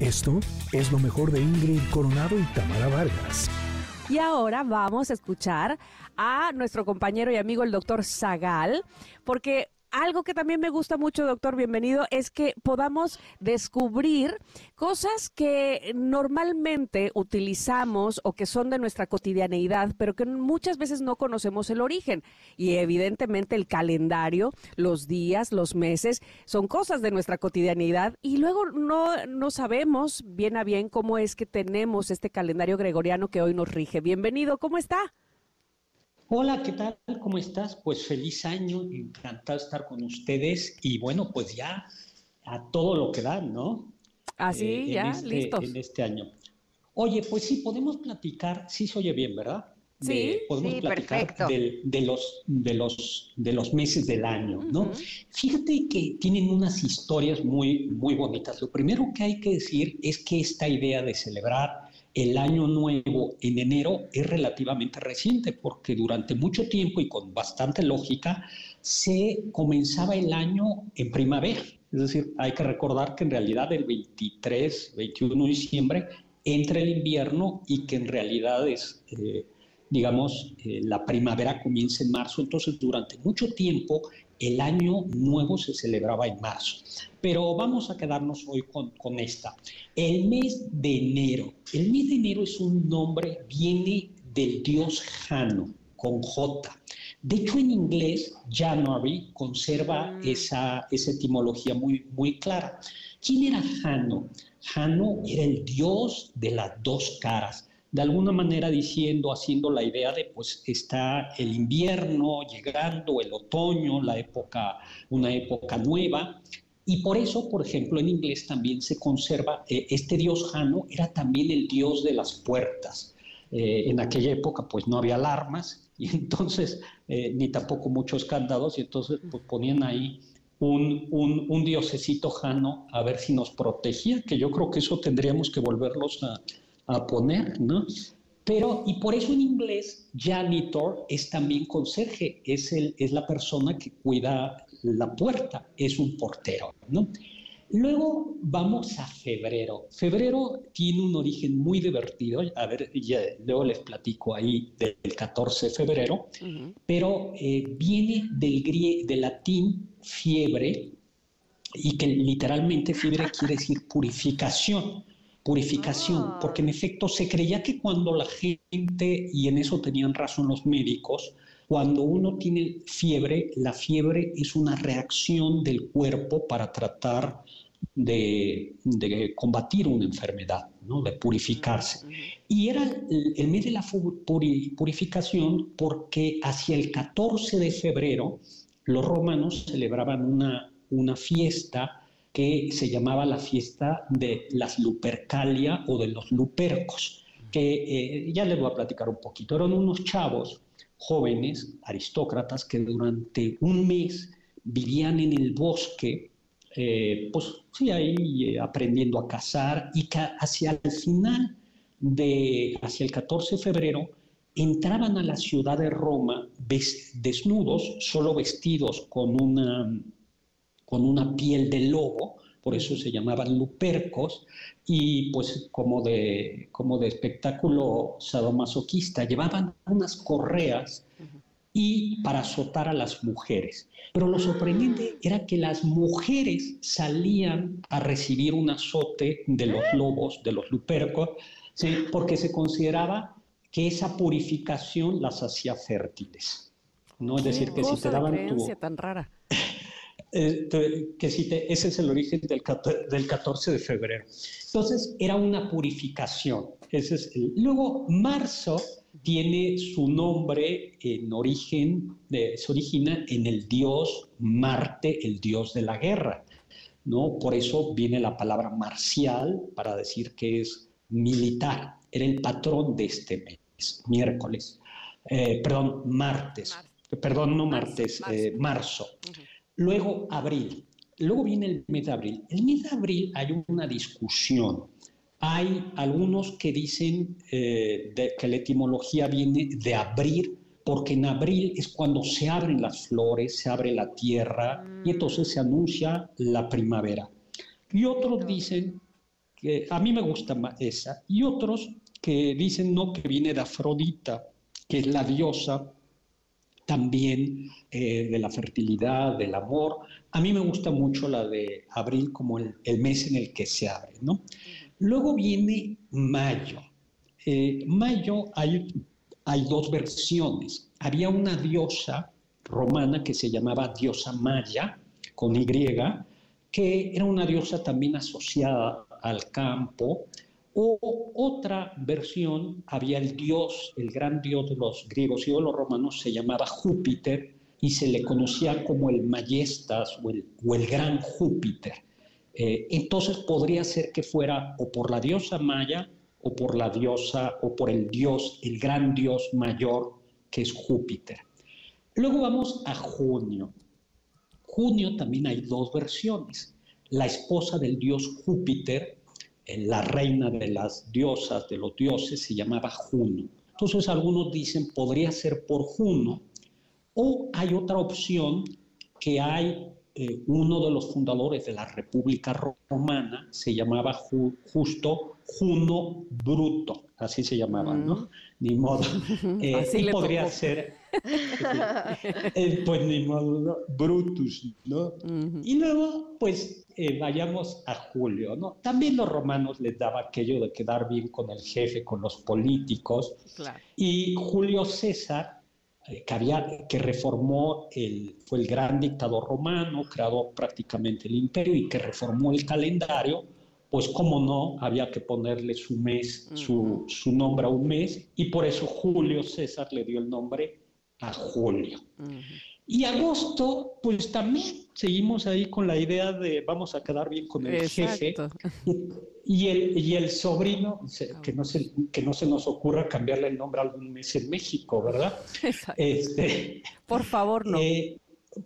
Esto es lo mejor de Ingrid Coronado y Tamara Vargas. Y ahora vamos a escuchar a nuestro compañero y amigo el doctor Zagal, porque algo que también me gusta mucho, doctor, bienvenido, es que podamos descubrir cosas que normalmente utilizamos o que son de nuestra cotidianeidad, pero que muchas veces no conocemos el origen. Y evidentemente el calendario, los días, los meses, son cosas de nuestra cotidianeidad y luego no, no sabemos bien a bien cómo es que tenemos este calendario gregoriano que hoy nos rige. Bienvenido, ¿cómo está? Hola, ¿qué tal? ¿Cómo estás? Pues feliz año, encantado de estar con ustedes y bueno, pues ya a todo lo que dan, ¿no? Así, ah, eh, ya, listo. En este año. Oye, pues sí, podemos platicar, sí se oye bien, ¿verdad? Sí, podemos platicar de, los, de, los, de los meses del año, ¿no? Fíjate que tienen unas historias muy, muy bonitas. Lo primero que hay que decir es que esta idea de celebrar el año nuevo en enero es relativamente reciente porque durante mucho tiempo y con bastante lógica se comenzaba el año en primavera. Es decir, hay que recordar que en realidad el 23, 21 de diciembre entra el invierno y que en realidad es, eh, digamos, eh, la primavera comienza en marzo. Entonces, durante mucho tiempo el año nuevo se celebraba en marzo. Pero vamos a quedarnos hoy con, esta. El mes de enero. El mes de enero es un nombre, viene del dios Jano, con J. De hecho, en inglés, January conserva mm. esa, esa etimología muy, muy clara. ¿Quién era Jano? Jano era el dios de las dos caras de alguna manera diciendo, haciendo la idea de, pues está el invierno llegando, el otoño, la época, una época nueva. Y por eso, por ejemplo, en inglés también se conserva, eh, este dios Jano era también el dios de las puertas. Eh, en aquella época pues no había alarmas y entonces eh, ni tampoco muchos candados y entonces pues, ponían ahí un, un, un, diosecito Jano a ver si nos protegía, que yo creo que eso tendríamos que volverlos a, a poner, ¿no? Pero, y por eso en inglés, janitor es también conserje, es, el, es la persona que cuida la puerta, es un portero, ¿no? Luego vamos a febrero. Febrero tiene un origen muy divertido. A ver, ya, luego les platico ahí del 14 de febrero, pero eh, viene del, grie del latín fiebre y que literalmente fiebre quiere decir purificación purificación, ah. porque en efecto se creía que cuando la gente, y en eso tenían razón los médicos, cuando uno tiene fiebre, la fiebre es una reacción del cuerpo para tratar de, combatir una enfermedad, ¿no? de purificarse. Y era el, mes de la purificación porque hacia el 14 de febrero los romanos celebraban una, una fiesta que se llamaba la fiesta de las Lupercalia o de los Lupercos, que eh, ya les voy a platicar un poquito. Eran unos chavos jóvenes, aristócratas, que durante un mes vivían en el bosque, eh, pues sí, ahí eh, aprendiendo a cazar y que hacia el final de, hacia el 14 de febrero, entraban a la ciudad de Roma desnudos, solo vestidos con una con una piel de lobo, por eso se llamaban lupercos, y pues como de, como de espectáculo sadomasoquista, llevaban unas correas y para azotar a las mujeres. Pero lo sorprendente era que las mujeres salían a recibir un azote de los lobos, de los lupercos, porque se consideraba que esa purificación las hacía fértiles. ¿no? Es decir, que si te daban tu... tan rara. Eh, que ese es el origen del, del 14 de febrero. Entonces, era una purificación. Ese es Luego, marzo tiene su nombre en origen, de, se origina en el dios Marte, el dios de la guerra. ¿no? Por eso viene la palabra marcial para decir que es militar. Era el patrón de este mes, miércoles. Eh, perdón, martes. Perdón, no martes, marzo. Eh, Luego, abril. Luego viene el mes de abril. El mes de abril hay una discusión. Hay algunos que dicen eh, que la etimología viene de abrir, porque en abril es cuando se abren las flores, se abre la tierra y entonces se anuncia la primavera. Y otros dicen que a mí me gusta más esa, y otros que dicen no, que viene de Afrodita, que es la diosa también eh, de la fertilidad, del amor. A mí me gusta mucho la de abril como el, mes en el que se abre, ¿no? Luego viene mayo. Eh, mayo hay, hay dos versiones. Había una diosa romana que se llamaba diosa Maya, con Y, que era una diosa también asociada al campo, otra versión, había el dios, el gran dios de los griegos y de los romanos, se llamaba Júpiter y se le conocía como el Majestas o el, o el gran Júpiter. Eh, entonces podría ser que fuera o por la diosa Maya o por la diosa o por el dios, el gran dios mayor que es Júpiter. Luego vamos a junio. Junio también hay dos versiones. La esposa del dios Júpiter la reina de las diosas, de los dioses, se llamaba Juno. Entonces algunos dicen podría ser por Juno, o hay otra opción que hay eh, uno de los fundadores de la República Romana, se llamaba justo Juno Bruto, así se llamaba, ¿no? Mm. Ni modo. Eh, y podría ser, eh, pues ni modo, Brutus, ¿no? Y luego, pues eh, vayamos a Julio, ¿no? También los romanos les daba aquello de quedar bien con el jefe, con los políticos. Y Julio César, eh, que, había, que reformó, el, fue el gran dictador romano, creó prácticamente el imperio y que reformó el calendario, pues como no, había que ponerle su mes, su, su, nombre a un mes, y por eso Julio César le dio el nombre a Julio. Y agosto, pues también seguimos ahí con la idea de vamos a quedar bien con el jefe. Y el, y el sobrino, que no, se, que no se nos ocurra cambiarle el nombre algún mes en México, ¿verdad? Este, por favor, no. Eh,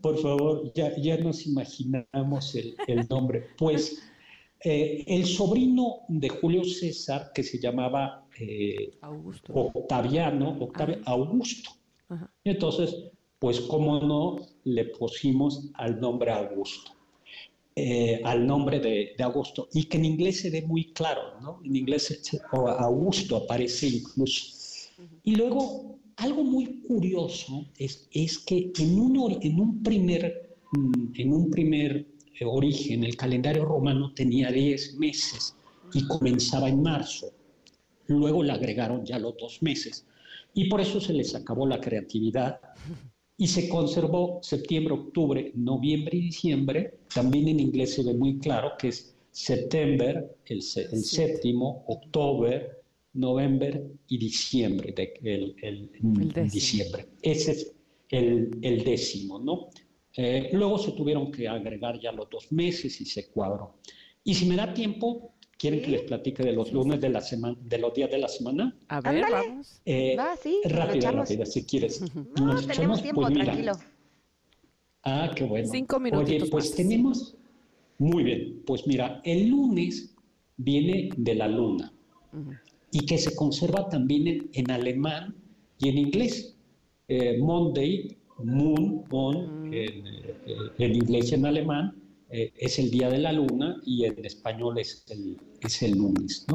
por favor, ya, ya nos imaginamos el, el nombre. Pues eh, el sobrino de Julio César, que se llamaba eh, Augusto. Octaviano, Augusto. Entonces, pues cómo no le pusimos al nombre Augusto, eh, al nombre de, de, Augusto, y que en inglés se ve muy claro, ¿no? En inglés Augusto aparece incluso. Y luego, algo muy curioso es, es que en un, en un primer, mm, en un primer eh, origen, el calendario romano tenía 10 meses y comenzaba en marzo. Luego le agregaron ya los dos meses. Y por eso se les acabó la creatividad y se conservó septiembre, octubre, noviembre y diciembre. También en inglés se ve muy claro que es September, el, séptimo, octubre, noviembre y diciembre, el, el, diciembre. Ese es el, décimo, ¿no? Eh, luego se tuvieron que agregar ya los dos meses y se cuadró. Y si me da tiempo, ¿Quieren que les platique de los lunes de la semana, de los días de la semana? A ver, vamos. Eh, Va, sí, rápida, rápida, si quieres. No, tenemos tiempo, pues tranquilo. Ah, qué bueno. Cinco minutos. Oye, pues tenemos. Muy bien. Pues mira, el lunes viene de la luna y que se conserva también en, alemán y en inglés. Eh, Monday, Moon, Moon, en, eh, en inglés y en alemán, eh, es el día de la luna y en español es el, es el lunes.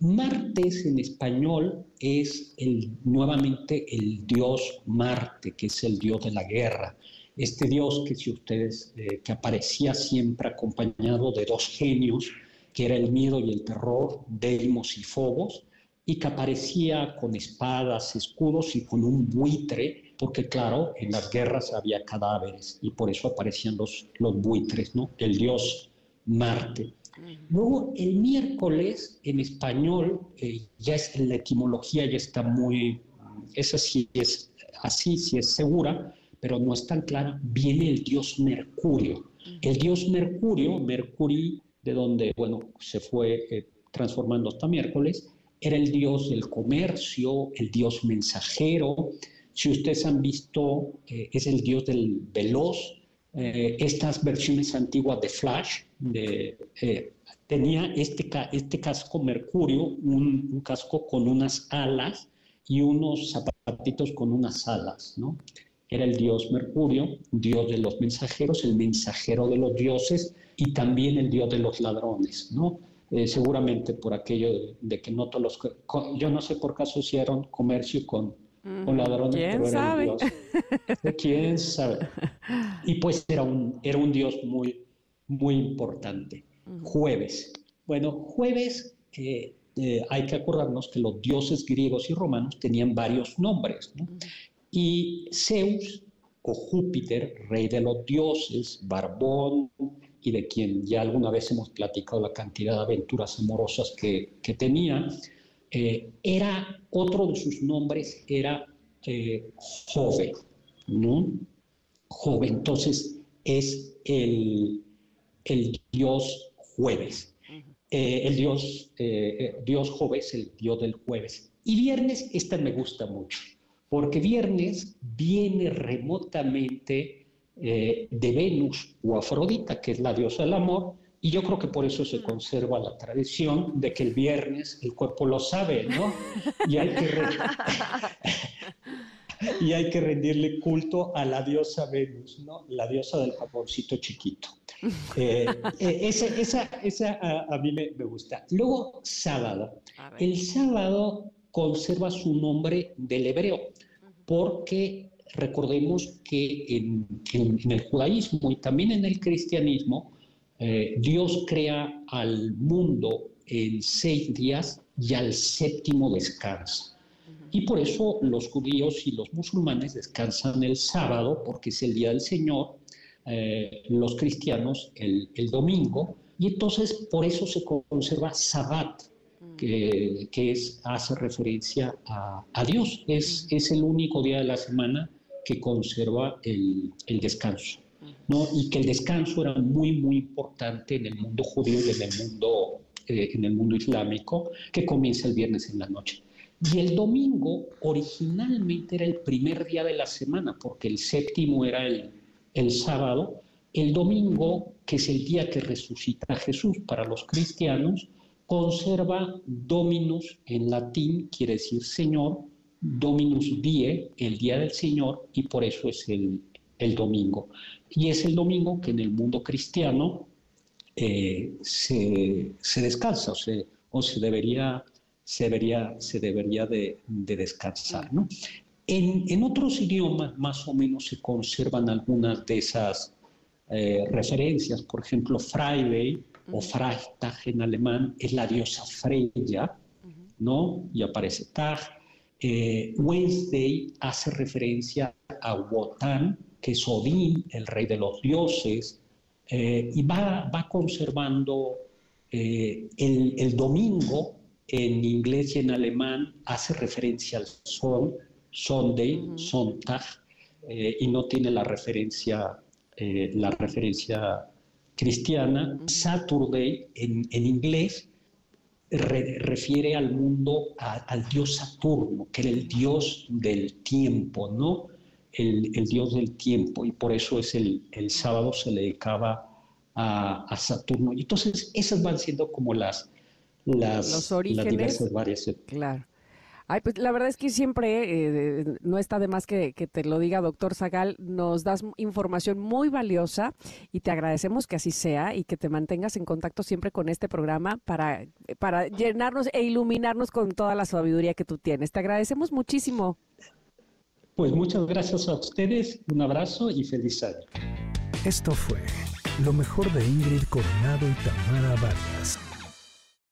Martes en español es el, nuevamente el dios Marte, que es el dios de la guerra. Este dios que si ustedes, eh, que aparecía siempre acompañado de dos genios, que era el miedo y el terror, Deimos y Fobos, y que aparecía con espadas, escudos y con un buitre porque claro, en las guerras había cadáveres y por eso aparecían los, los buitres, ¿no? El dios Marte. Luego, el miércoles, en español, eh, ya es la etimología ya está muy, esa sí es así, sí es segura, pero no es tan clara, viene el dios Mercurio. El dios Mercurio, Mercury, de donde, bueno, se fue eh, transformando hasta miércoles, era el dios del comercio, el dios mensajero, si ustedes han visto, eh, es el dios del veloz. Eh, estas versiones antiguas de Flash, de, eh, tenía este, este casco Mercurio, un, casco con unas alas y unos zapatitos con unas alas, ¿no? Era el dios Mercurio, dios de los mensajeros, el mensajero de los dioses y también el dios de los ladrones, ¿no? eh, seguramente por aquello de, que no todos los... Yo no sé por qué asociaron comercio con, con ladrones, ¿Quién sabe? Dios. ¿Quién sabe? Y pues era un, era un dios muy, muy importante. Jueves. Bueno, jueves eh, eh, hay que acordarnos que los dioses griegos y romanos tenían varios nombres. Y Zeus o Júpiter, rey de los dioses, barbón, y de quien ya alguna vez hemos platicado la cantidad de aventuras amorosas que, que tenía, eh, era, otro de sus nombres era eh, Jove, ¿no? Jove, entonces es el, el dios jueves. Eh, el dios, dios Jove es el dios del jueves. Y viernes, esta me gusta mucho, porque viernes viene remotamente eh, de Venus o Afrodita, que es la diosa del amor, y yo creo que por eso se conserva la tradición de que el viernes el cuerpo lo sabe, ¿no? Y hay que, y hay que rendirle culto a la diosa Venus, ¿no? La diosa del jaboncito chiquito. Eh, eh, esa, esa, esa a, mí me, me, gusta. Luego, sábado. El sábado conserva su nombre del hebreo, porque recordemos que en, el judaísmo y también en el cristianismo, eh, Dios crea al mundo en seis días y al séptimo descansa. Y por eso los judíos y los musulmanes descansan el sábado, porque es el día del Señor, eh, los cristianos el, domingo, y entonces por eso se conserva Sabbat, que, es, hace referencia a, Dios. Es, el único día de la semana que conserva el descanso. ¿No? Y que el descanso era muy, muy importante en el mundo judío y en el mundo, eh, en el mundo islámico, que comienza el viernes en la noche. Y el domingo originalmente era el primer día de la semana, porque el séptimo era el, el sábado. El domingo, que es el día que resucita Jesús para los cristianos, conserva Dominus en latín, quiere decir Señor, Dominus Die, el día del Señor, y por eso es el, el domingo. Y es el domingo que en el mundo cristiano eh, se, se, descansa o se, o se debería, se debería, se debería de, de descansar. ¿no? En, en, otros idiomas más o menos se conservan algunas de esas eh, referencias. Por ejemplo, Friday o Freitag en alemán es la diosa Freya, ¿no? Y aparece Tag. Eh, Wednesday hace referencia a Wotan, que es Odín, el rey de los dioses, eh, y va, va conservando eh, el, domingo en inglés y en alemán hace referencia al sol, Sunday, Sonntag, y no tiene la referencia, la referencia cristiana. Saturday en, en inglés refiere al mundo, al dios Saturno, que era el dios del tiempo, ¿no? El, dios del tiempo, y por eso es el, el sábado se le dedicaba a, a, Saturno. Y entonces esas van siendo como las, las, Los orígenes, las diversas variaciones. Claro. Ay, pues la verdad es que siempre eh, no está de más que, te lo diga, doctor Zagal. Nos das información muy valiosa y te agradecemos que así sea y que te mantengas en contacto siempre con este programa para, para llenarnos e iluminarnos con toda la sabiduría que tú tienes. Te agradecemos muchísimo. Pues muchas gracias a ustedes, un abrazo y feliz año. Esto fue lo mejor de Ingrid Coronado y Tamara Vargas.